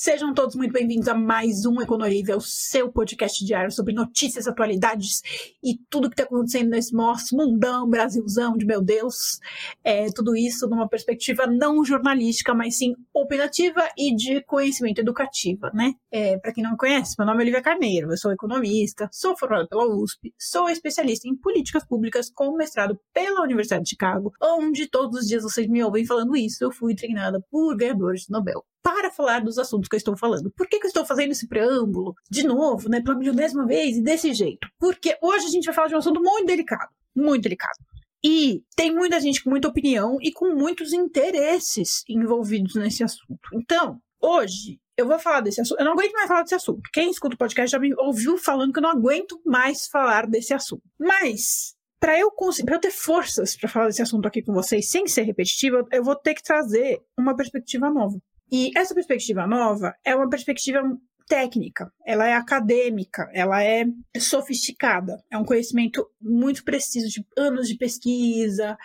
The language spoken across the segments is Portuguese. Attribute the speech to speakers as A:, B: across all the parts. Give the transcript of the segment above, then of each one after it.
A: Sejam todos muito bem-vindos a mais um Econorível, seu podcast diário sobre notícias, atualidades e tudo que está acontecendo nesse nosso mundão, Brasilzão de meu Deus. É, tudo isso numa perspectiva não jornalística, mas sim opinativa e de conhecimento educativa, né? É, Para quem não me conhece, meu nome é Olivia Carneiro, eu sou economista, sou formada pela USP, sou especialista em políticas públicas com mestrado pela Universidade de Chicago, onde todos os dias vocês me ouvem falando isso, eu fui treinada por ganhadores de Nobel para falar dos assuntos que eu estou falando. Por que, que eu estou fazendo esse preâmbulo de novo, né, pela milionésima vez e desse jeito? Porque hoje a gente vai falar de um assunto muito delicado, muito delicado. E tem muita gente com muita opinião e com muitos interesses envolvidos nesse assunto. Então, hoje eu vou falar desse assunto. Eu não aguento mais falar desse assunto. Quem escuta o podcast já me ouviu falando que eu não aguento mais falar desse assunto. Mas para eu para eu ter forças para falar desse assunto aqui com vocês sem ser repetitiva, eu vou ter que trazer uma perspectiva nova. E essa perspectiva nova é uma perspectiva técnica, ela é acadêmica, ela é sofisticada, é um conhecimento muito preciso de anos de pesquisa,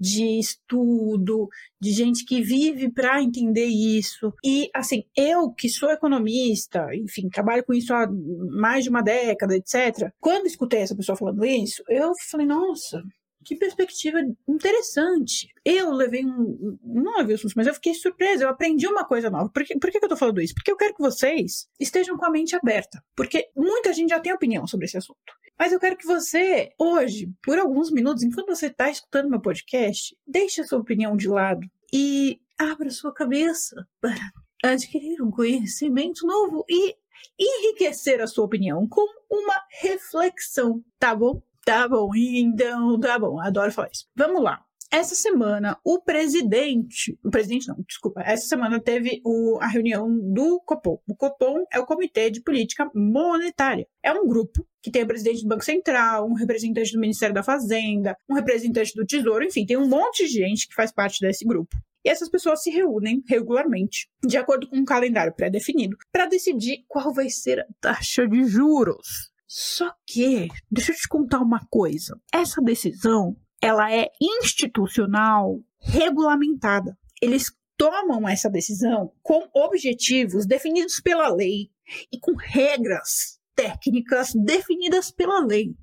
A: de estudo, de gente que vive para entender isso. E assim, eu que sou economista, enfim, trabalho com isso há mais de uma década, etc. Quando escutei essa pessoa falando isso, eu falei, nossa, que perspectiva interessante. Eu levei um. Não levei um susto, mas eu fiquei surpresa. Eu aprendi uma coisa nova. Por, que, por que eu tô falando isso? Porque eu quero que vocês estejam com a mente aberta. Porque muita gente já tem opinião sobre esse assunto. Mas eu quero que você, hoje, por alguns minutos, enquanto você está escutando meu podcast, deixe a sua opinião de lado e abra sua cabeça para adquirir um conhecimento novo e enriquecer a sua opinião com uma reflexão, tá bom? Tá bom, então tá bom, adoro falar isso. Vamos lá. Essa semana, o presidente, o presidente não, desculpa, essa semana teve o, a reunião do Copom. O Copom é o Comitê de Política Monetária. É um grupo que tem o presidente do Banco Central, um representante do Ministério da Fazenda, um representante do Tesouro, enfim, tem um monte de gente que faz parte desse grupo. E essas pessoas se reúnem regularmente, de acordo com um calendário pré-definido, para decidir qual vai ser a taxa de juros só que, deixa eu te contar uma coisa. Essa decisão, ela é institucional, regulamentada. Eles tomam essa decisão com objetivos definidos pela lei e com regras técnicas definidas pela lei.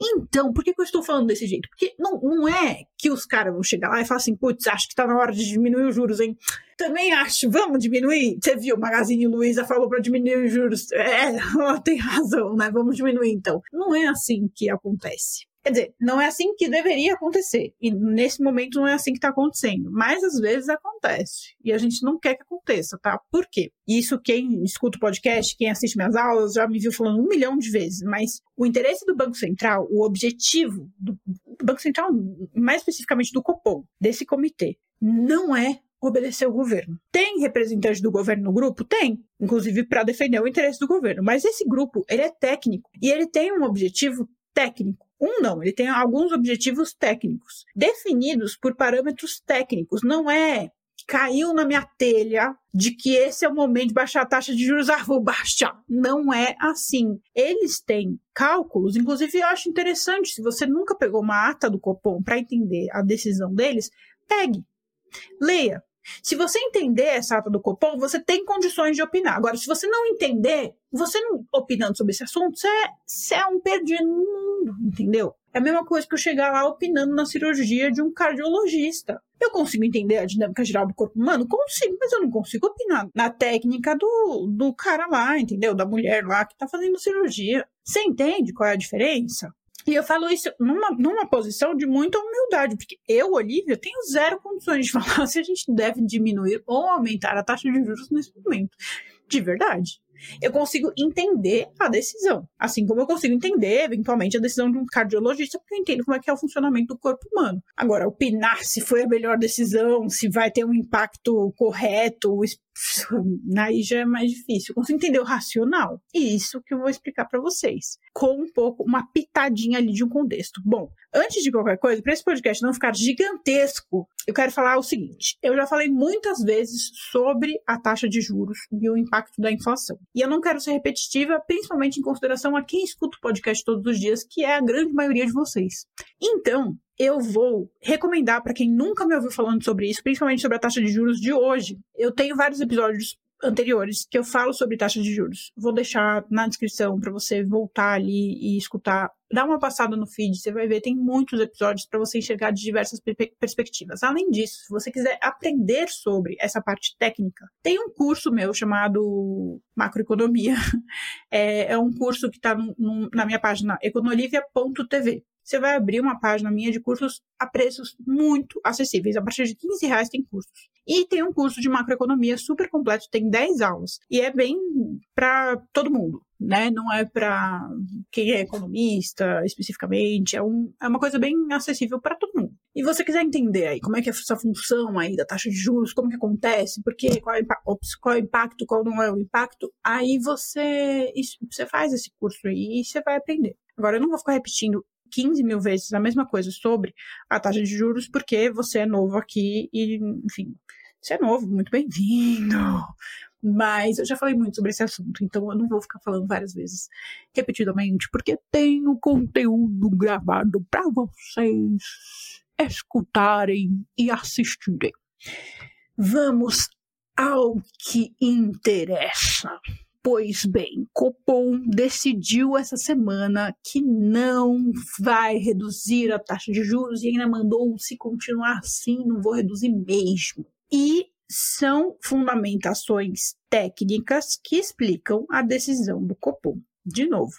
A: Então, por que, que, eu estou falando desse jeito? Porque não, não é que os caras vão chegar lá e falar assim, putz, acho que está na hora de diminuir os juros, hein? Também acho, vamos diminuir. Você viu, Magazine Luiza falou para diminuir os juros. É, ela tem razão, né? Vamos diminuir então. Não é assim que acontece. Quer dizer, não é assim que deveria acontecer. E nesse momento não é assim que está acontecendo. Mas às vezes acontece. E a gente não quer que aconteça, tá? Por quê? Isso quem escuta o podcast, quem assiste minhas aulas, já me viu falando um milhão de vezes. Mas o interesse do Banco Central, o objetivo do, Banco Central, mais especificamente do Copom, desse comitê, não é obedecer o governo. Tem representante do governo no grupo? Tem, inclusive para defender o interesse do governo. Mas esse grupo, ele é técnico e ele tem um objetivo técnico. Um não, ele tem alguns objetivos técnicos, definidos por parâmetros técnicos. Não é caiu na minha telha de que esse é o momento de baixar a taxa de juros, ah, vou baixar. Não é assim. Eles têm cálculos, inclusive eu acho interessante, se você nunca pegou uma ata do Copom para entender a decisão deles, pegue, leia. Se você entender essa ata do Copom, você tem condições de opinar. Agora, se você não entender, você não opinando sobre esse assunto, você é, você é um perdido no mundo, entendeu? É a mesma coisa que eu chegar lá opinando na cirurgia de um cardiologista. Eu consigo entender a dinâmica geral do corpo humano? Consigo, mas eu não consigo opinar na técnica do, do cara lá, entendeu? Da mulher lá que tá fazendo cirurgia. Você entende qual é a diferença? E eu falo isso numa, numa posição de muita humildade, porque eu, Olivia, tenho zero condições de falar se a gente deve diminuir ou aumentar a taxa de juros nesse momento. De verdade eu consigo entender a decisão. Assim como eu consigo entender, eventualmente, a decisão de um cardiologista, porque eu entendo como é que é o funcionamento do corpo humano. Agora, opinar se foi a melhor decisão, se vai ter um impacto correto, aí já é mais difícil. Consigo entender o racional. E isso que eu vou explicar para vocês. Com um pouco, uma pitadinha ali de um contexto. Bom, antes de qualquer coisa, para esse podcast não ficar gigantesco, eu quero falar o seguinte. Eu já falei muitas vezes sobre a taxa de juros e o impacto da inflação. E eu não quero ser repetitiva, principalmente em consideração a quem escuta o podcast todos os dias, que é a grande maioria de vocês. Então, eu vou recomendar para quem nunca me ouviu falando sobre isso, principalmente sobre a taxa de juros de hoje. Eu tenho vários episódios anteriores que eu falo sobre taxa de juros. Vou deixar na descrição para você voltar ali e escutar. Dá uma passada no feed, você vai ver, tem muitos episódios para você enxergar de diversas perspectivas. Além disso, se você quiser aprender sobre essa parte técnica, tem um curso meu chamado Macroeconomia. É, é um curso que está na minha página econolivia.tv você vai abrir uma página minha de cursos a preços muito acessíveis. A partir de 15 reais tem cursos. E tem um curso de macroeconomia super completo, tem 10 aulas. E é bem para todo mundo, né? Não é para quem é economista especificamente. É, um, é uma coisa bem acessível para todo mundo. E você quiser entender aí como é que é essa função aí da taxa de juros, como que acontece, por quê, qual é, qual é o impacto, qual não é o impacto, aí você, isso, você faz esse curso aí e você vai aprender. Agora, eu não vou ficar repetindo 15 mil vezes a mesma coisa sobre a taxa de juros, porque você é novo aqui e, enfim, você é novo, muito bem-vindo. Mas eu já falei muito sobre esse assunto, então eu não vou ficar falando várias vezes repetidamente, porque tenho conteúdo gravado para vocês escutarem e assistirem. Vamos ao que interessa. Pois bem, Copom decidiu essa semana que não vai reduzir a taxa de juros e ainda mandou se continuar assim, não vou reduzir mesmo. E são fundamentações técnicas que explicam a decisão do Copom. De novo,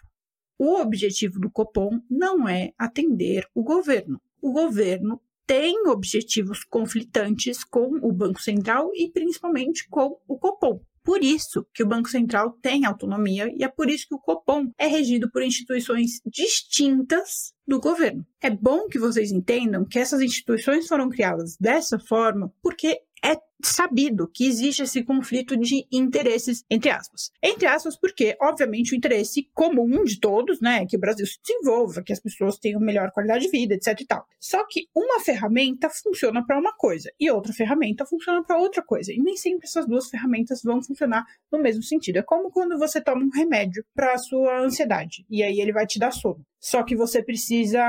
A: o objetivo do Copom não é atender o governo. O governo tem objetivos conflitantes com o Banco Central e principalmente com o Copom. Por isso que o Banco Central tem autonomia e é por isso que o Copom é regido por instituições distintas do governo. É bom que vocês entendam que essas instituições foram criadas dessa forma porque é sabido que existe esse conflito de interesses, entre aspas. Entre aspas, porque, obviamente, o interesse comum de todos, né, é que o Brasil se desenvolva, que as pessoas tenham melhor qualidade de vida, etc e tal. Só que uma ferramenta funciona para uma coisa e outra ferramenta funciona para outra coisa. E nem sempre essas duas ferramentas vão funcionar no mesmo sentido. É como quando você toma um remédio para a sua ansiedade e aí ele vai te dar sono. Só que você precisa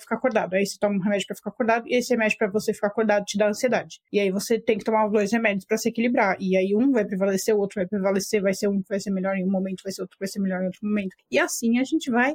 A: ficar acordado. Aí você toma um remédio para ficar acordado e esse remédio para você ficar acordado te dá ansiedade. E aí você tem que tomar os dois remédios para se equilibrar. E aí um vai prevalecer, o outro vai prevalecer, vai ser um que vai ser melhor em um momento, vai ser outro que vai ser melhor em outro momento. E assim a gente vai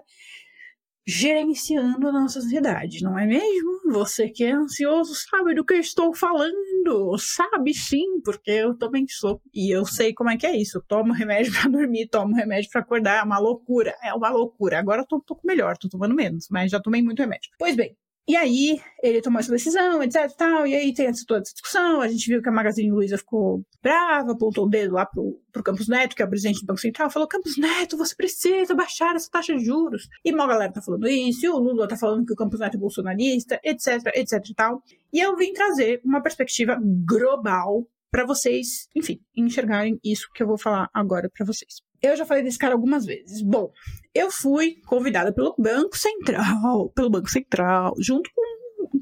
A: gerenciando a nossa ansiedade, não é mesmo? Você que é ansioso sabe do que eu estou falando, sabe sim, porque eu também sou. E eu sei como é que é isso. Eu tomo remédio para dormir, tomo remédio para acordar, é uma loucura, é uma loucura. Agora eu tô um pouco melhor, tô tomando menos, mas já tomei muito remédio. Pois bem, e aí, ele tomou essa decisão, etc tal, e aí tem essa, toda essa discussão, a gente viu que a Magazine Luiza ficou brava, apontou o dedo lá pro, pro Campos Neto, que é o presidente do Banco Central, falou, Campos Neto, você precisa baixar essa taxa de juros. E uma galera tá falando isso, e o Lula tá falando que o Campos Neto é bolsonarista, etc, etc e tal. E eu vim trazer uma perspectiva global para vocês, enfim, enxergarem isso que eu vou falar agora para vocês. Eu já falei desse cara algumas vezes. Bom, eu fui convidada pelo Banco Central, pelo Banco Central, junto com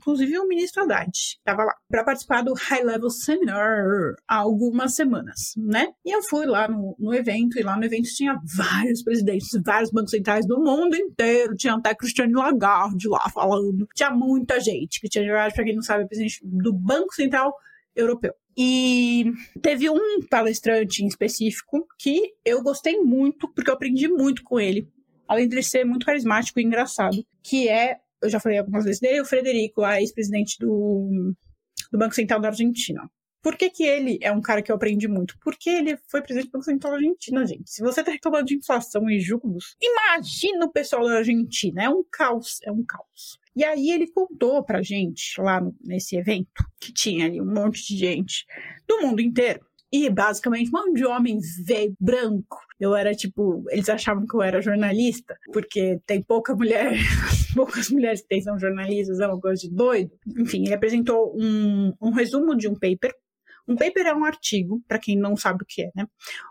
A: inclusive o ministro Haddad, estava lá, para participar do High Level Seminar há algumas semanas, né? E eu fui lá no, no evento, e lá no evento tinha vários presidentes, vários bancos centrais do mundo inteiro, tinha até Cristiane Lagarde lá falando, tinha muita gente, que tinha, para quem não sabe, presidente do Banco Central Europeu. E teve um palestrante em específico que eu gostei muito, porque eu aprendi muito com ele, além de ele ser muito carismático e engraçado, que é, eu já falei algumas vezes dele, o Frederico, a ex-presidente do, do Banco Central da Argentina. Por que, que ele é um cara que eu aprendi muito? Porque ele foi presidente do Banco Central da Argentina, gente. Se você tá reclamando de inflação e juros, imagina o pessoal da Argentina. É um caos, é um caos. E aí ele contou pra gente, lá no, nesse evento, que tinha ali um monte de gente do mundo inteiro. E basicamente um monte de homens velho, branco. Eu era tipo, eles achavam que eu era jornalista, porque tem pouca mulher, poucas mulheres que são jornalistas, é uma coisa de doido. Enfim, ele apresentou um, um resumo de um paper um paper é um artigo, para quem não sabe o que é, né?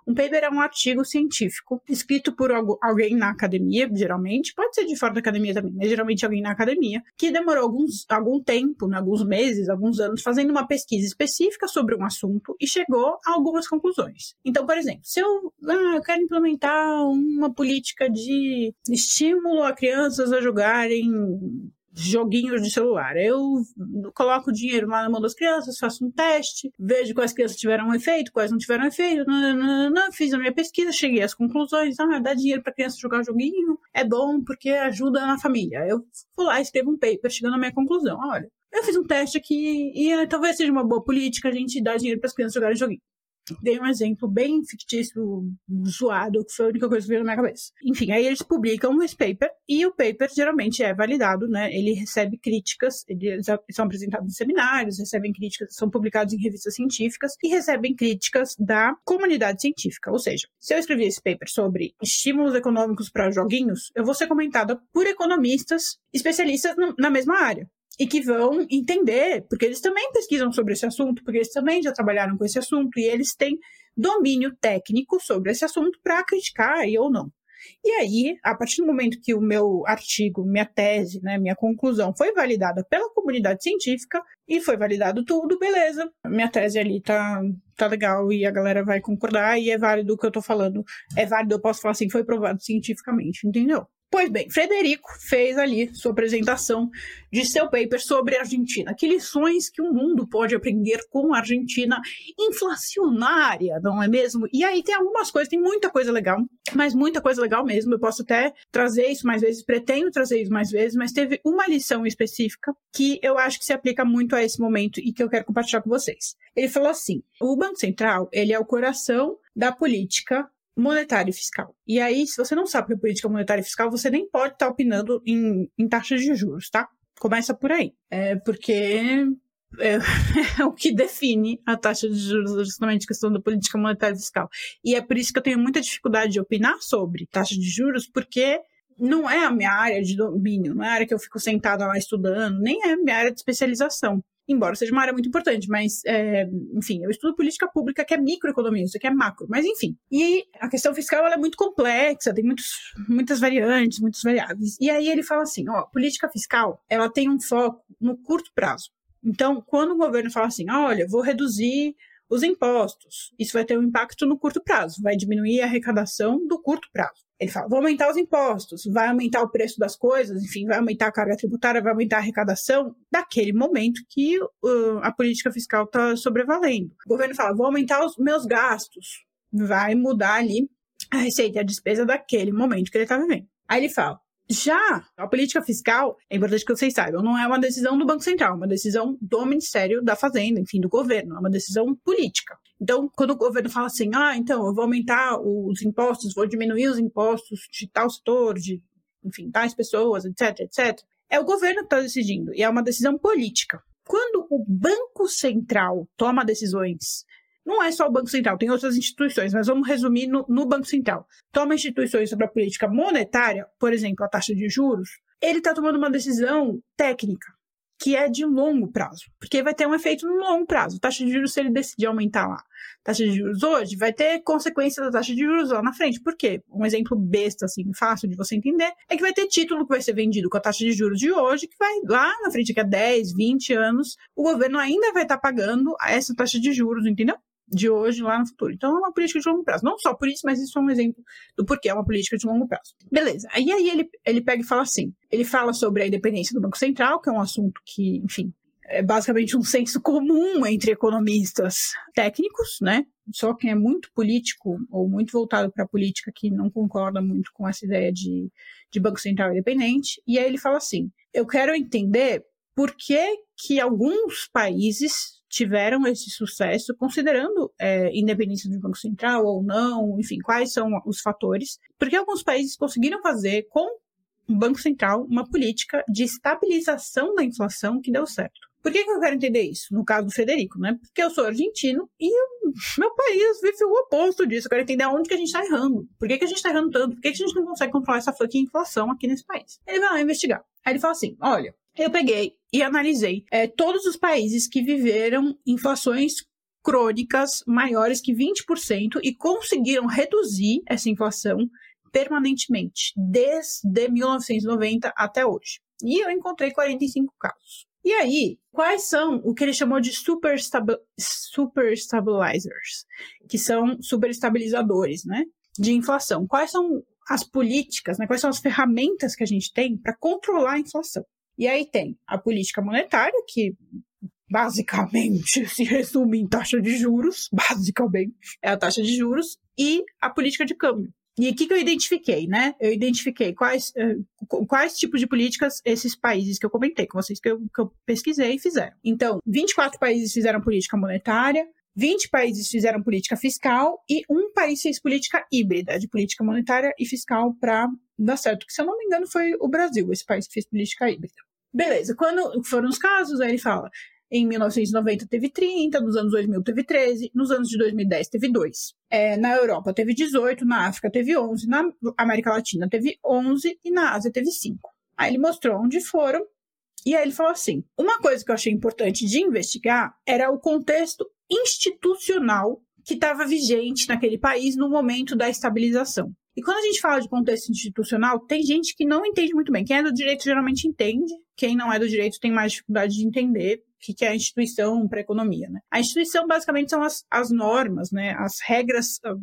A: Um paper é um artigo científico escrito por alguém na academia, geralmente, pode ser de fora da academia também, mas geralmente alguém na academia, que demorou alguns, algum tempo, né, alguns meses, alguns anos, fazendo uma pesquisa específica sobre um assunto e chegou a algumas conclusões. Então, por exemplo, se eu, ah, eu quero implementar uma política de estímulo a crianças a jogarem joguinhos de celular. Eu coloco dinheiro lá na mão das crianças, faço um teste, vejo quais crianças tiveram um efeito, quais não tiveram efeito, nananana, fiz a minha pesquisa, cheguei às conclusões, ah, dá dinheiro para criança jogar joguinho é bom porque ajuda na família. Eu vou lá, escrevo um paper chegando à minha conclusão. Olha, eu fiz um teste aqui e uh, talvez seja uma boa política a gente dar dinheiro para as crianças jogarem joguinho. Dei um exemplo bem fictício, zoado, que foi a única coisa que veio na minha cabeça. Enfim, aí eles publicam esse paper e o paper geralmente é validado, né? Ele recebe críticas, eles são apresentados em seminários, recebem críticas, são publicados em revistas científicas e recebem críticas da comunidade científica. Ou seja, se eu escrevi esse paper sobre estímulos econômicos para joguinhos, eu vou ser comentada por economistas especialistas na mesma área e que vão entender, porque eles também pesquisam sobre esse assunto, porque eles também já trabalharam com esse assunto e eles têm domínio técnico sobre esse assunto para criticar aí ou não. E aí, a partir do momento que o meu artigo, minha tese, né, minha conclusão foi validada pela comunidade científica e foi validado tudo, beleza. Minha tese ali tá, tá legal e a galera vai concordar e é válido o que eu tô falando. É válido, eu posso falar assim, foi provado cientificamente, entendeu? Pois bem, Frederico fez ali sua apresentação de seu paper sobre a Argentina. Que lições que o mundo pode aprender com a Argentina inflacionária, não é mesmo? E aí tem algumas coisas, tem muita coisa legal, mas muita coisa legal mesmo. Eu posso até trazer isso mais vezes, pretendo trazer isso mais vezes, mas teve uma lição específica que eu acho que se aplica muito a esse momento e que eu quero compartilhar com vocês. Ele falou assim: o Banco Central ele é o coração da política monetária e fiscal. E aí, se você não sabe o que é política monetária e fiscal, você nem pode estar tá opinando em, em taxas de juros, tá? Começa por aí. É porque é, é, o que define a taxa de juros, justamente a questão da política monetária e fiscal. E é por isso que eu tenho muita dificuldade de opinar sobre taxa de juros, porque não é a minha área de domínio, não é a área que eu fico sentada lá estudando, nem é a minha área de especialização embora seja uma área muito importante, mas, é, enfim, eu estudo política pública, que é microeconomia, isso aqui é macro, mas enfim. E a questão fiscal é muito complexa, tem muitos, muitas variantes, muitas variáveis. E aí ele fala assim, ó, política fiscal, ela tem um foco no curto prazo. Então, quando o governo fala assim, olha, vou reduzir os impostos, isso vai ter um impacto no curto prazo, vai diminuir a arrecadação do curto prazo. Ele fala, vou aumentar os impostos, vai aumentar o preço das coisas, enfim, vai aumentar a carga tributária, vai aumentar a arrecadação daquele momento que uh, a política fiscal está sobrevalendo. O governo fala, vou aumentar os meus gastos, vai mudar ali a receita e a despesa daquele momento que ele está vivendo. Aí ele fala, já a política fiscal, é importante que vocês saibam, não é uma decisão do Banco Central, é uma decisão do Ministério da Fazenda, enfim, do governo, é uma decisão política. Então, quando o governo fala assim, ah, então eu vou aumentar os impostos, vou diminuir os impostos de tal setor, de, enfim, tais pessoas, etc, etc, é o governo que está decidindo, e é uma decisão política. Quando o Banco Central toma decisões não é só o Banco Central, tem outras instituições, mas vamos resumir no, no Banco Central. Toma instituições sobre a política monetária, por exemplo, a taxa de juros, ele está tomando uma decisão técnica, que é de longo prazo, porque vai ter um efeito no longo prazo. A taxa de juros, se ele decidir aumentar lá, taxa de juros hoje, vai ter consequência da taxa de juros lá na frente. Por quê? Um exemplo besta, assim, fácil de você entender, é que vai ter título que vai ser vendido com a taxa de juros de hoje, que vai lá na frente, daqui a 10, 20 anos, o governo ainda vai estar tá pagando essa taxa de juros, entendeu? De hoje lá no futuro. Então é uma política de longo prazo. Não só por isso, mas isso é um exemplo do porquê é uma política de longo prazo. Beleza. Aí, aí ele, ele pega e fala assim: ele fala sobre a independência do Banco Central, que é um assunto que, enfim, é basicamente um senso comum entre economistas técnicos, né? Só quem é muito político ou muito voltado para a política que não concorda muito com essa ideia de, de Banco Central independente. E aí ele fala assim: eu quero entender por que, que alguns países tiveram esse sucesso, considerando é, independência do Banco Central ou não, enfim, quais são os fatores, porque alguns países conseguiram fazer com o Banco Central uma política de estabilização da inflação que deu certo. Por que, que eu quero entender isso? No caso do Frederico, né? Porque eu sou argentino e meu país vive o oposto disso. Eu quero entender aonde que a gente está errando. Por que, que a gente está errando tanto? Por que, que a gente não consegue controlar essa fucking inflação aqui nesse país? Ele vai lá investigar. Aí ele fala assim: olha, eu peguei e analisei é, todos os países que viveram inflações crônicas maiores que 20% e conseguiram reduzir essa inflação permanentemente, desde 1990 até hoje. E eu encontrei 45 casos. E aí, quais são o que ele chamou de super, super stabilizers, que são superestabilizadores, né, de inflação? Quais são as políticas, né, quais são as ferramentas que a gente tem para controlar a inflação? E aí tem a política monetária, que basicamente se resume em taxa de juros, basicamente, é a taxa de juros, e a política de câmbio. E o que, eu identifiquei, né? Eu identifiquei quais, uh, quais tipos de políticas esses países que eu comentei com vocês, que eu, que eu pesquisei, fizeram. Então, 24 países fizeram política monetária, 20 países fizeram política fiscal e um país fez política híbrida, de política monetária e fiscal para dar certo. Que, se eu não me engano, foi o Brasil, esse país que fez política híbrida. Beleza, quando foram os casos, aí ele fala: em 1990 teve 30, nos anos 2000 teve 13, nos anos de 2010 teve 2. É, na Europa teve 18, na África teve 11, na América Latina teve 11 e na Ásia teve 5. Aí ele mostrou onde foram e aí ele falou assim: uma coisa que eu achei importante de investigar era o contexto institucional que estava vigente naquele país no momento da estabilização. E quando a gente fala de contexto institucional, tem gente que não entende muito bem. Quem é do direito geralmente entende, quem não é do direito tem mais dificuldade de entender o que é a instituição para a economia. Né? A instituição basicamente são as, as normas, né? as regras ah,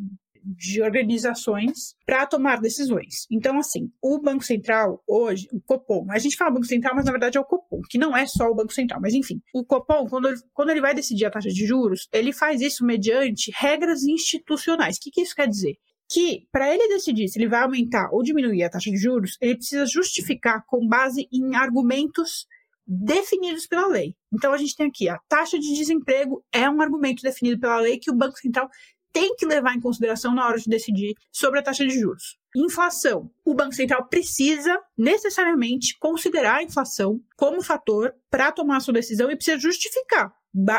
A: de organizações para tomar decisões. Então, assim, o Banco Central hoje, o Copom, a gente fala Banco Central, mas na verdade é o Copom, que não é só o Banco Central, mas enfim, o Copom, quando ele, quando ele vai decidir a taxa de juros, ele faz isso mediante regras institucionais. O que, que isso quer dizer? Que, para ele decidir se ele vai aumentar ou diminuir a taxa de juros, ele precisa justificar com base em argumentos definidos pela lei. Então, a gente tem aqui a taxa de desemprego é um argumento definido pela lei que o Banco Central tem que levar em consideração na hora de decidir sobre a taxa de juros. Inflação. O Banco Central precisa necessariamente considerar a inflação como fator para tomar a sua decisão e precisa justificar.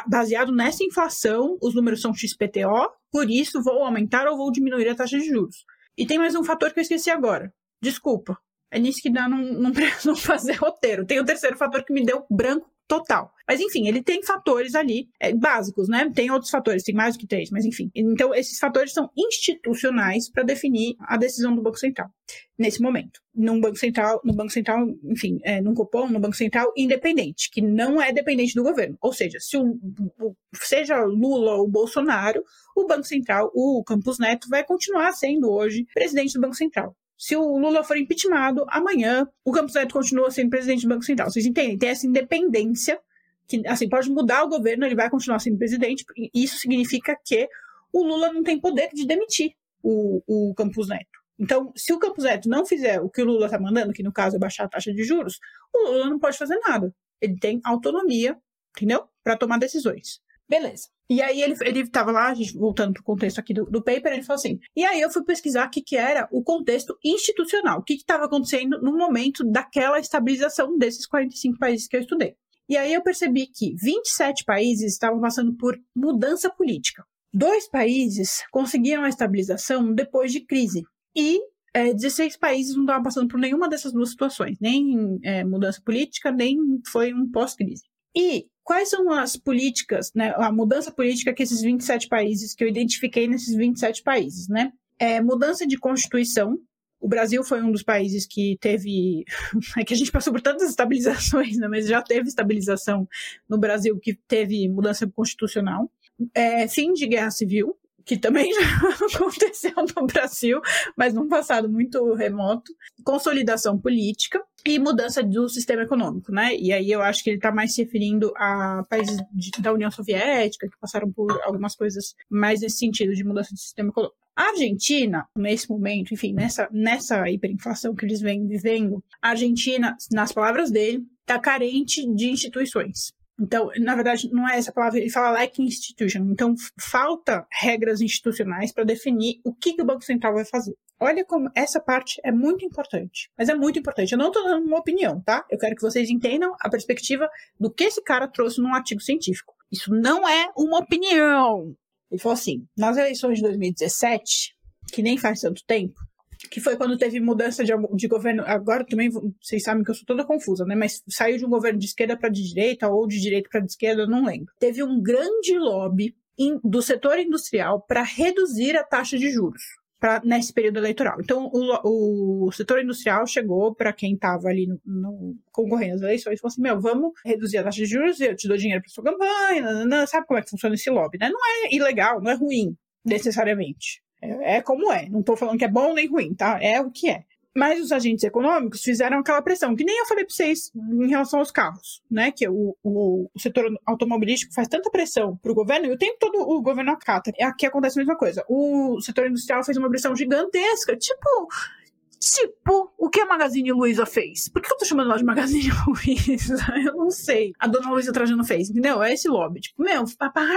A: Baseado nessa inflação, os números são XPTO, por isso vou aumentar ou vou diminuir a taxa de juros. E tem mais um fator que eu esqueci agora. Desculpa. É nisso que dá não, não, não fazer roteiro. Tem o terceiro fator que me deu branco total. Mas enfim, ele tem fatores ali é, básicos, né? Tem outros fatores, tem mais do que três, mas enfim. Então, esses fatores são institucionais para definir a decisão do Banco Central nesse momento. Num Banco Central, no Banco Central, enfim, é, num Copom, no Banco Central independente, que não é dependente do governo. Ou seja, se o, o, seja Lula ou Bolsonaro, o Banco Central, o Campos Neto, vai continuar sendo hoje presidente do Banco Central. Se o Lula for impeachmentado, amanhã o Campos Neto continua sendo presidente do Banco Central. Vocês entendem? Tem essa independência que, assim, pode mudar o governo, ele vai continuar sendo presidente. E isso significa que o Lula não tem poder de demitir o, o Campos Neto. Então, se o Campos Neto não fizer o que o Lula está mandando, que no caso é baixar a taxa de juros, o Lula não pode fazer nada. Ele tem autonomia, entendeu? Para tomar decisões. Beleza. E aí ele, ele tava lá, voltando pro contexto aqui do, do paper, ele falou assim, e aí eu fui pesquisar o que, que era o contexto institucional, o que estava acontecendo no momento daquela estabilização desses 45 países que eu estudei. E aí eu percebi que 27 países estavam passando por mudança política. Dois países conseguiram a estabilização depois de crise. E é, 16 países não estavam passando por nenhuma dessas duas situações, nem é, mudança política, nem foi um pós-crise. E quais são as políticas, né, a mudança política que esses 27 países, que eu identifiquei nesses 27 países, né? É, mudança de constituição. O Brasil foi um dos países que teve. É que a gente passou por tantas estabilizações, né? mas já teve estabilização no Brasil que teve mudança constitucional. É, fim de guerra civil, que também já aconteceu no Brasil, mas num passado muito remoto. Consolidação política e mudança do sistema econômico, né? E aí eu acho que ele está mais se referindo a países de, da União Soviética, que passaram por algumas coisas mais nesse sentido de mudança de sistema econômico. A Argentina, nesse momento, enfim, nessa, nessa hiperinflação que eles vêm vivendo, a Argentina, nas palavras dele, está carente de instituições. Então, na verdade, não é essa palavra, ele fala like institution. Então, falta regras institucionais para definir o que, que o Banco Central vai fazer. Olha como essa parte é muito importante. Mas é muito importante. Eu não estou dando uma opinião, tá? Eu quero que vocês entendam a perspectiva do que esse cara trouxe num artigo científico. Isso não é uma opinião. Ele falou assim: nas eleições de 2017, que nem faz tanto tempo, que foi quando teve mudança de, de, governo. Agora também vocês sabem que eu sou toda confusa, né? Mas saiu de um governo de esquerda para de direita ou de direita para de esquerda, não lembro. Teve um grande lobby in, do setor industrial para reduzir a taxa de juros pra, nesse período eleitoral. Então, o, o setor industrial chegou para quem estava ali no, no, concorrendo às eleições e falou assim: Meu, vamos reduzir a taxa de juros, eu te dou dinheiro para sua campanha. Nanana. Sabe como é que funciona esse lobby, né? Não é ilegal, não é ruim, necessariamente. É, é como é. Não estou falando que é bom nem ruim, tá? É o que é. Mas os agentes econômicos fizeram aquela pressão, que nem eu falei para vocês em relação aos carros, né? Que o, o, o setor automobilístico faz tanta pressão para o governo, e o tempo todo o governo acata. Aqui acontece a mesma coisa. O setor industrial fez uma pressão gigantesca, tipo, Tipo, o que a Magazine Luiza fez? Por que eu tô chamando ela de Magazine Luiza? Eu não sei. A dona Luiza Trajano fez, entendeu? É esse lobby. Tipo, meu,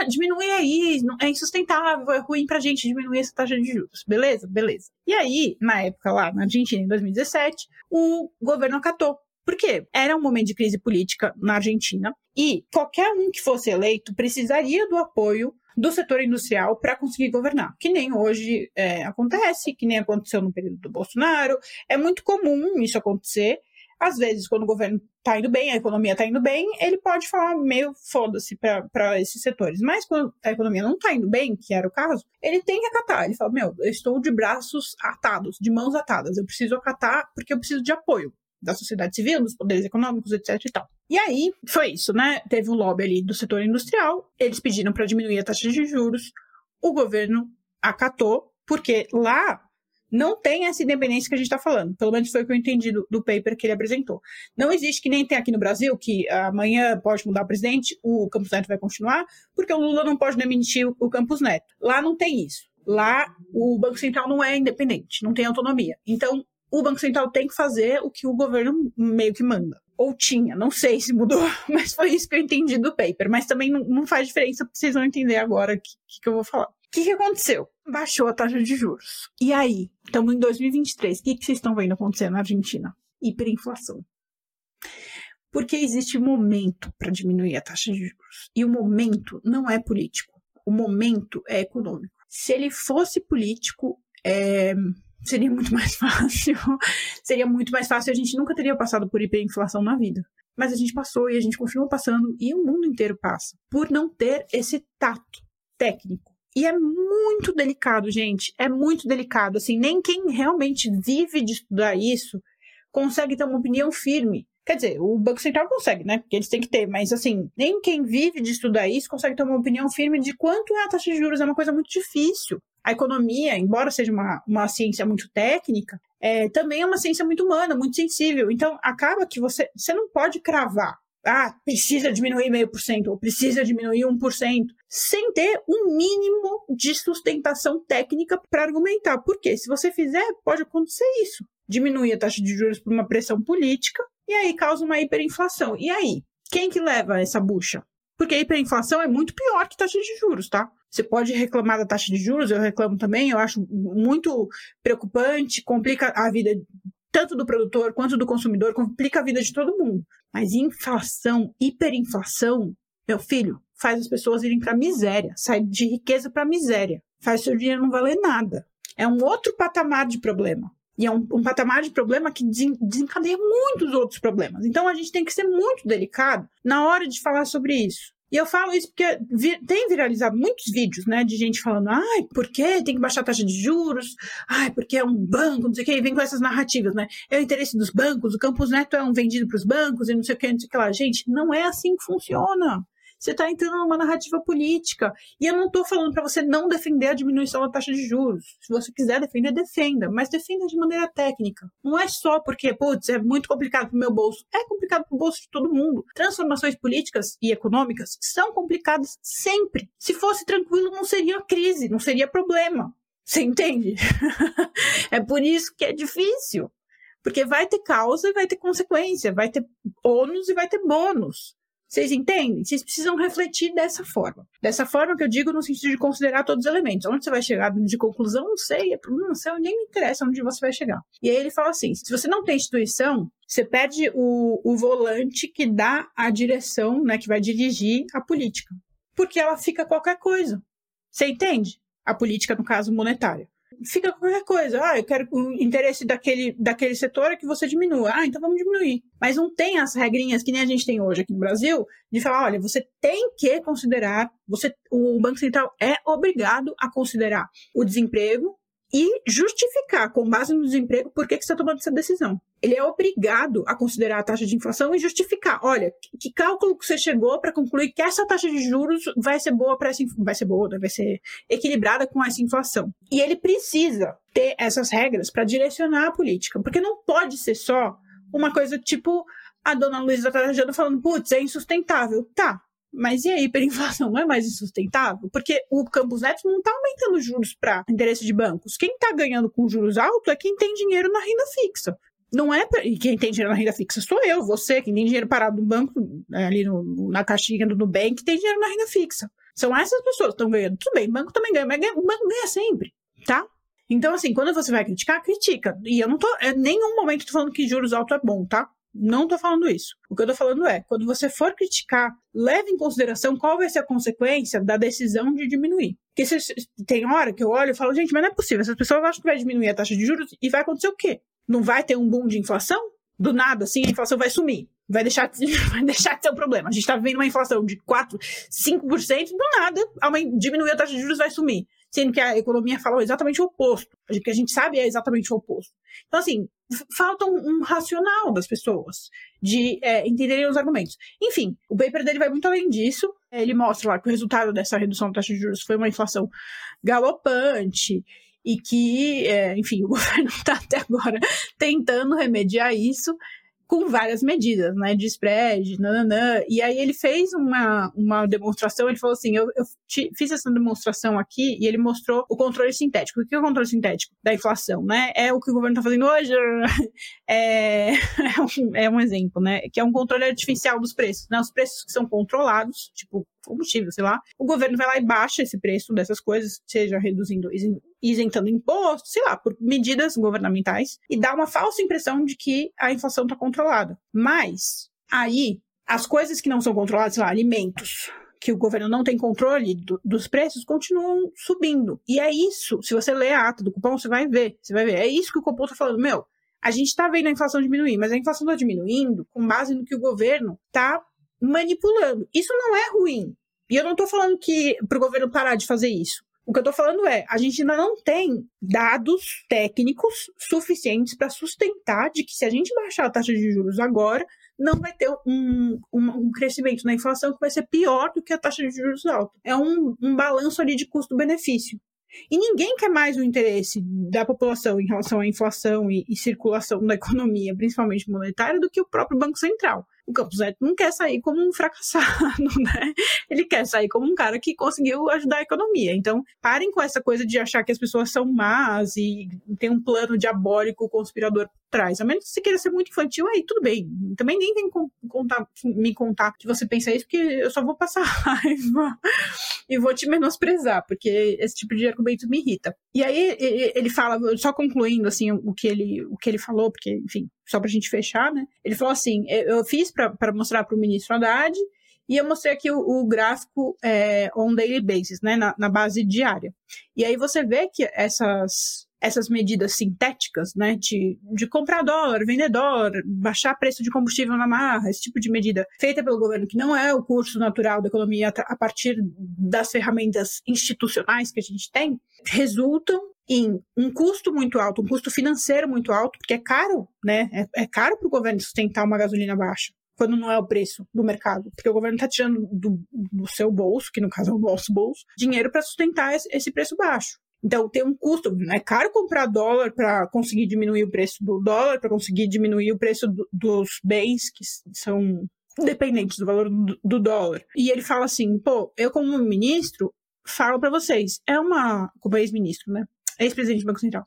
A: diminui aí, é insustentável, é ruim pra gente diminuir essa taxa de juros. Beleza? Beleza. E aí, na época lá, na Argentina, em 2017, o governo acatou. Por quê? Era um momento de crise política na Argentina e qualquer um que fosse eleito precisaria do apoio do setor industrial para conseguir governar, que nem hoje é, acontece, que nem aconteceu no período do Bolsonaro. É muito comum isso acontecer. Às vezes, quando o governo está indo bem, a economia está indo bem, ele pode falar meio foda-se para esses setores. Mas quando a economia não está indo bem, que era o caso, ele tem que acatar. Ele fala: Meu, eu estou de braços atados, de mãos atadas, eu preciso acatar porque eu preciso de apoio da sociedade civil, dos poderes econômicos, etc e tal. E aí, foi isso, né? Teve o um lobby ali do setor industrial, eles pediram para diminuir a taxa de juros, o governo acatou, porque lá não tem essa independência que a gente está falando. Pelo menos foi o que eu entendi do, do, paper que ele apresentou. Não existe que nem tem aqui no Brasil, que amanhã pode mudar o presidente, o Campos Neto vai continuar, porque o Lula não pode demitir o Campos Neto. Lá não tem isso. Lá o Banco Central não é independente, não tem autonomia. Então, o Banco Central tem que fazer o que o governo meio que manda. Ou tinha, não sei se mudou, mas foi isso que eu entendi do paper. Mas também não, faz diferença, vocês vão entender agora o que, que, que eu vou falar. O que, que aconteceu? Baixou a taxa de juros. E aí? Estamos em 2023. O que, que vocês estão vendo acontecer na Argentina? Hiperinflação. Porque existe momento para diminuir a taxa de juros. E o momento não é político. O momento é econômico. Se ele fosse político, é, seria muito mais fácil. seria muito mais fácil. A gente nunca teria passado por hiperinflação na vida. Mas a gente passou e a gente continua passando e o mundo inteiro passa por não ter esse tato técnico. E é muito delicado, gente. É muito delicado. Assim, nem quem realmente vive de estudar isso consegue ter uma opinião firme. Quer dizer, o Banco Central consegue, né? Porque eles têm que ter, mas assim, nem quem vive de estudar isso consegue ter uma opinião firme de quanto é a taxa de juros. É uma coisa muito difícil a economia, embora seja uma, uma ciência muito técnica, é, também é uma ciência muito humana, muito sensível. Então, acaba que você, você não pode cravar, ah, precisa diminuir meio por cento, ou precisa diminuir um por cento, sem ter um mínimo de sustentação técnica para argumentar. Porque se você fizer, pode acontecer isso. Diminuir a taxa de juros por uma pressão política, e aí causa uma hiperinflação. E aí? Quem que leva essa bucha? Porque a hiperinflação é muito pior que taxa de juros, tá? Você pode reclamar da taxa de juros, eu reclamo também, eu acho muito preocupante, complica a vida tanto do produtor quanto do consumidor, complica a vida de todo mundo. Mas inflação, hiperinflação, meu filho, faz as pessoas irem para miséria, sai de riqueza para miséria, faz seu dinheiro não valer nada. É um outro patamar de problema. E é um, um patamar de problema que desencadeia muitos outros problemas. Então a gente tem que ser muito delicado na hora de falar sobre isso. E eu falo isso porque tem viralizado muitos vídeos, né, de gente falando, ai, por que tem que baixar a taxa de juros? Ai, porque é um banco, não sei o que, e vem com essas narrativas, né? É o interesse dos bancos, o Campus Neto é um vendido para os bancos e não sei o que, não sei o que lá. Gente, não é assim que funciona você está entrando numa narrativa política. E eu não estou falando para você não defender a diminuição da taxa de juros. Se você quiser defender, defenda, mas defenda de maneira técnica. Não é só porque, putz, é muito complicado para o meu bolso. É complicado para o bolso de todo mundo. Transformações políticas e econômicas são complicadas sempre. Se fosse tranquilo, não seria crise, não seria problema. Você entende? é por isso que é difícil. Porque vai ter causa e vai ter consequência, vai ter ônus e vai ter bônus. Vocês entendem? Vocês precisam refletir dessa forma. Dessa forma que eu digo no sentido de considerar todos os elementos. Onde você vai chegar de conclusão, não sei, é problema seu, nem me interessa onde você vai chegar. E aí ele fala assim: se você não tem instituição, você perde o, o volante que dá a direção, né, que vai dirigir a política. Porque ela fica qualquer coisa. Você entende? A política, no caso, monetária fica qualquer coisa. Ah, eu quero o interesse daquele, daquele setor é que você diminua. Ah, então vamos diminuir. Mas não tem as regrinhas que nem a gente tem hoje aqui no Brasil de falar, olha, você tem que considerar, você, o Banco Central é obrigado a considerar o desemprego e justificar, com base no desemprego, por que, que você está tomando essa decisão. Ele é obrigado a considerar a taxa de inflação e justificar. Olha, que cálculo que você chegou para concluir que essa taxa de juros vai ser boa para essa vai ser boa, né? vai ser equilibrada com essa inflação. E ele precisa ter essas regras para direcionar a política, porque não pode ser só uma coisa tipo a dona Luísa Trajano falando, putz, é insustentável. Tá, mas e a hiperinflação não é mais insustentável? Porque o Campos Neto não está aumentando juros para interesse de bancos. Quem está ganhando com juros altos é quem tem dinheiro na renda fixa. Não é. E quem tem dinheiro na renda fixa sou eu, você, quem tem dinheiro parado no banco, ali no, na caixinha do Nubank, tem dinheiro na renda fixa. São essas pessoas que estão ganhando. Tudo bem, banco também ganha, mas o banco ganha sempre, tá? Então, assim, quando você vai criticar, critica. E eu não tô. Em nenhum momento tô falando que juros altos é bom, tá? Não estou falando isso. O que eu estou falando é, quando você for criticar, leve em consideração qual vai ser a consequência da decisão de diminuir. Porque se, tem hora que eu olho e falo, gente, mas não é possível. Essas pessoas acham que vai diminuir a taxa de juros e vai acontecer o quê? Não vai ter um boom de inflação? Do nada, assim, a inflação vai sumir. Vai deixar, de, vai deixar de ser um problema. A gente está vivendo uma inflação de 4, 5%, do nada, diminuir a taxa de juros vai sumir sendo que a economia fala exatamente o oposto. O que a gente sabe é exatamente o oposto. Então, assim, falta um, um racional das pessoas de é, entenderem os argumentos. Enfim, o paper dele vai muito além disso. Ele mostra lá que o resultado dessa redução da taxa de juros foi uma inflação galopante e que, é, enfim, o governo está até agora tentando remediar isso com várias medidas, né, de spread, nananã. E aí ele fez uma, uma demonstração, ele falou assim, eu, eu fiz essa demonstração aqui e ele mostrou o controle sintético. O que é o controle sintético? Da inflação, né? É o que o governo está fazendo hoje, é, é, um, é um exemplo, né? Que é um controle artificial dos preços, né? Os preços que são controlados, tipo combustível, sei lá, o governo vai lá e baixa esse preço dessas coisas, seja reduzindo, isentando imposto, sei lá, por medidas governamentais, e dá uma falsa impressão de que a inflação está controlada. Mas, aí, as coisas que não são controladas, sei lá, alimentos, que o governo não tem controle do, dos preços continuam subindo. E é isso, se você ler a ata do cupom, você vai ver, você vai ver, é isso que o cupom está falando, meu, a gente está vendo a inflação diminuir, mas a inflação está diminuindo com base no que o governo está manipulando. Isso não é ruim. E eu não estou falando que para o governo parar de fazer isso. O que eu estou falando é, a gente ainda não tem dados técnicos suficientes para sustentar de que se a gente baixar a taxa de juros agora, não vai ter um, um, um, crescimento na inflação que vai ser pior do que a taxa de juros alta. É um, um balanço ali de custo-benefício. E ninguém quer mais o interesse da população em relação à inflação e, e circulação da economia, principalmente monetária, do que o próprio Banco Central o Campos Neto não quer sair como um fracassado, né? Ele quer sair como um cara que conseguiu ajudar a economia. Então, parem com essa coisa de achar que as pessoas são más e tem um plano diabólico conspirador trás. A menos que você queira ser muito infantil, aí tudo bem. Também nem que contar, me contar que você pensa isso, porque eu só vou passar raiva e vou te menosprezar, porque esse tipo de argumento me irrita. E aí ele fala, só concluindo assim o que ele, o que ele falou, porque, enfim, só para a gente fechar, né? Ele falou assim: eu fiz para mostrar para o ministro Haddad e eu mostrei aqui o, o gráfico é, on daily basis, né? Na, na, base diária. E aí você vê que essas. Essas medidas sintéticas, né, de, de comprar dólar, vender dólar, baixar preço de combustível na marra, esse tipo de medida feita pelo governo, que não é o curso natural da economia a partir das ferramentas institucionais que a gente tem, resultam em um custo muito alto, um custo financeiro muito alto, porque é caro, né? É, é caro para o governo sustentar uma gasolina baixa, quando não é o preço do mercado, porque o governo está tirando do, do, seu bolso, que no caso é o nosso bolso, dinheiro para sustentar esse, esse preço baixo. Então tem um custo, é caro comprar dólar para conseguir diminuir o preço do dólar, para conseguir diminuir o preço do, dos bens que são dependentes do valor do, do, dólar. E ele fala assim, pô, eu como ministro falo para vocês, é uma, como ex-ministro, né? Ex-presidente do Banco Central,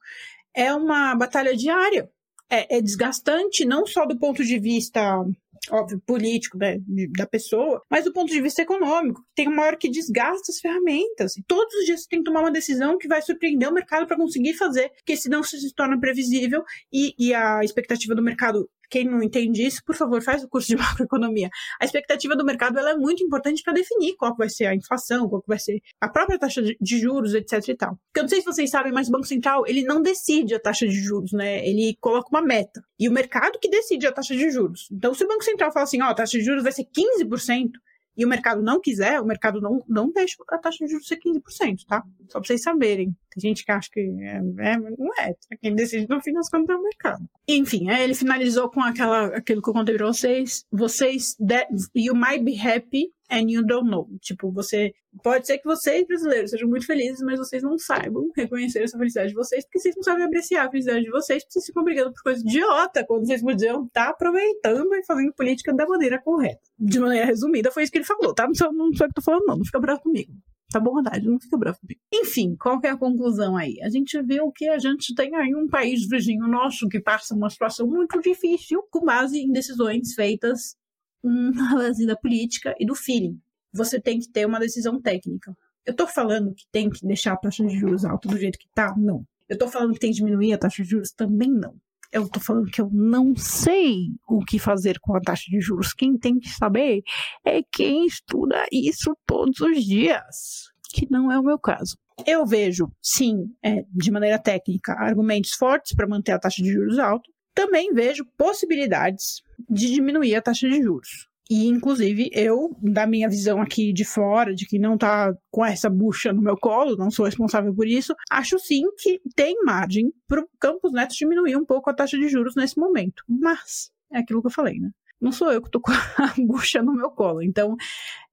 A: é uma batalha diária. É, é, desgastante, não só do ponto de vista, óbvio, político né, da pessoa, mas do ponto de vista econômico. Tem uma hora que desgasta as ferramentas. E todos os dias você tem que tomar uma decisão que vai surpreender o mercado para conseguir fazer, porque senão isso se torna previsível e, e a expectativa do mercado quem não entende isso, por favor, faz o curso de macroeconomia. A expectativa do mercado ela é muito importante para definir qual vai ser a inflação, qual vai ser a própria taxa de juros, etc e tal. Porque eu não sei se vocês sabem, mas o Banco Central, ele não decide a taxa de juros, né? Ele coloca uma meta. E o mercado que decide a taxa de juros. Então, se o Banco Central fala assim, ó, oh, a taxa de juros vai ser 15%, e o mercado não quiser, o mercado não, não deixa a taxa de juros ser 15%, tá? Só pra vocês saberem. Tem gente que acha que é, é não é. Quem decide no fim das contas é o mercado. Enfim, aí ele finalizou com aquela, aquilo que eu contei pra vocês. Vocês, that, you might be happy and you don't know. Tipo, você. Pode ser que vocês, brasileiros, sejam muito felizes, mas vocês não saibam reconhecer essa felicidade de vocês, porque vocês não sabem apreciar a felicidade de vocês, porque vocês ficam brigando por coisa idiota, quando vocês podiam estar aproveitando e fazendo política da maneira correta. De maneira resumida, foi isso que ele falou, tá? Não sei, não sei o que eu tô falando, não. Não fica bravo comigo. Tá bom, verdade, não fica bravo comigo. Enfim, qual que é a conclusão aí? A gente viu que a gente tem aí um país vizinho nosso que passa uma situação muito difícil com base em decisões feitas na da política e do feeling você tem que ter uma decisão técnica. Eu estou falando que tem que deixar a taxa de juros alta do jeito que está? Não. Eu estou falando que tem que diminuir a taxa de juros? Também não. Eu estou falando que eu não sei o que fazer com a taxa de juros. Quem tem que saber é quem estuda isso todos os dias, que não é o meu caso. Eu vejo, sim, é, de maneira técnica, argumentos fortes para manter a taxa de juros alta. Também vejo possibilidades de diminuir a taxa de juros. E, inclusive, eu, da minha visão aqui de fora, de que não tá com essa bucha no meu colo, não sou responsável por isso, acho sim que tem margem para o Campos Neto diminuir um pouco a taxa de juros nesse momento. Mas, é aquilo que eu falei, né? Não sou eu que tô com a bucha no meu colo. Então,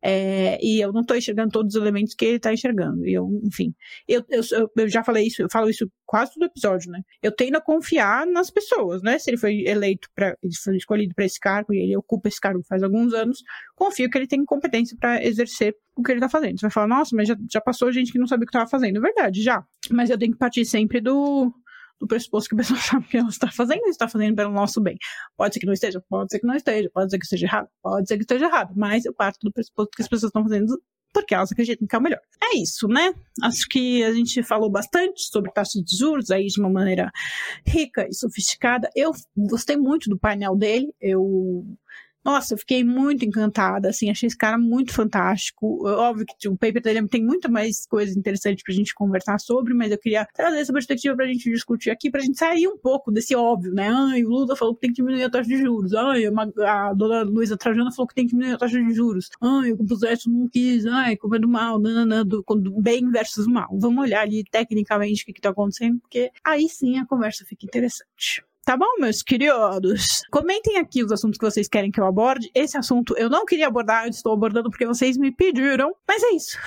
A: é, e eu não tô enxergando todos os elementos que ele tá enxergando. Eu, enfim, eu, eu, eu, já falei isso, eu falo isso quase todo episódio, né? Eu tendo a confiar nas pessoas, né? Se ele foi eleito para, ele foi escolhido para esse cargo e ele ocupa esse cargo faz alguns anos, confio que ele tem competência para exercer o que ele tá fazendo. Você vai falar, nossa, mas já, já passou gente que não sabia o que tava fazendo. É verdade, já. Mas eu tenho que partir sempre do, do pressuposto que a pessoa sabe que ela está fazendo e está fazendo pelo nosso bem. Pode ser que não esteja, pode ser que não esteja, pode ser que esteja errado, pode ser que esteja errado, mas eu parto do pressuposto que as pessoas estão fazendo porque elas acreditam que é o melhor. É isso, né? Acho que a gente falou bastante sobre taxas de juros aí de uma maneira rica e sofisticada. Eu gostei muito do painel dele. Eu nossa, eu fiquei muito encantada, assim, achei esse cara muito fantástico. Óbvio que tipo, o paper dele tem muita mais coisas interessantes pra gente conversar sobre, mas eu queria trazer essa perspectiva pra gente discutir aqui, pra gente sair um pouco desse óbvio, né? Ai, o Lula falou que tem que diminuir a taxa de juros. Ai, a dona Luísa Trajana falou que tem que diminuir a taxa de juros. Ai, o Composto não quis. Ai, como é do mal, nanana, do, do bem versus mal. Vamos olhar ali tecnicamente o que, que tá acontecendo, porque aí sim a conversa fica interessante. Tá bom, meus queridos? Comentem aqui os assuntos que vocês querem que eu aborde. Esse assunto eu não queria abordar, eu estou abordando porque vocês me pediram. Mas é isso.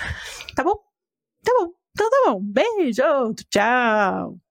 A: Tá bom? Tá bom. Então tá bom. Beijo. Tchau.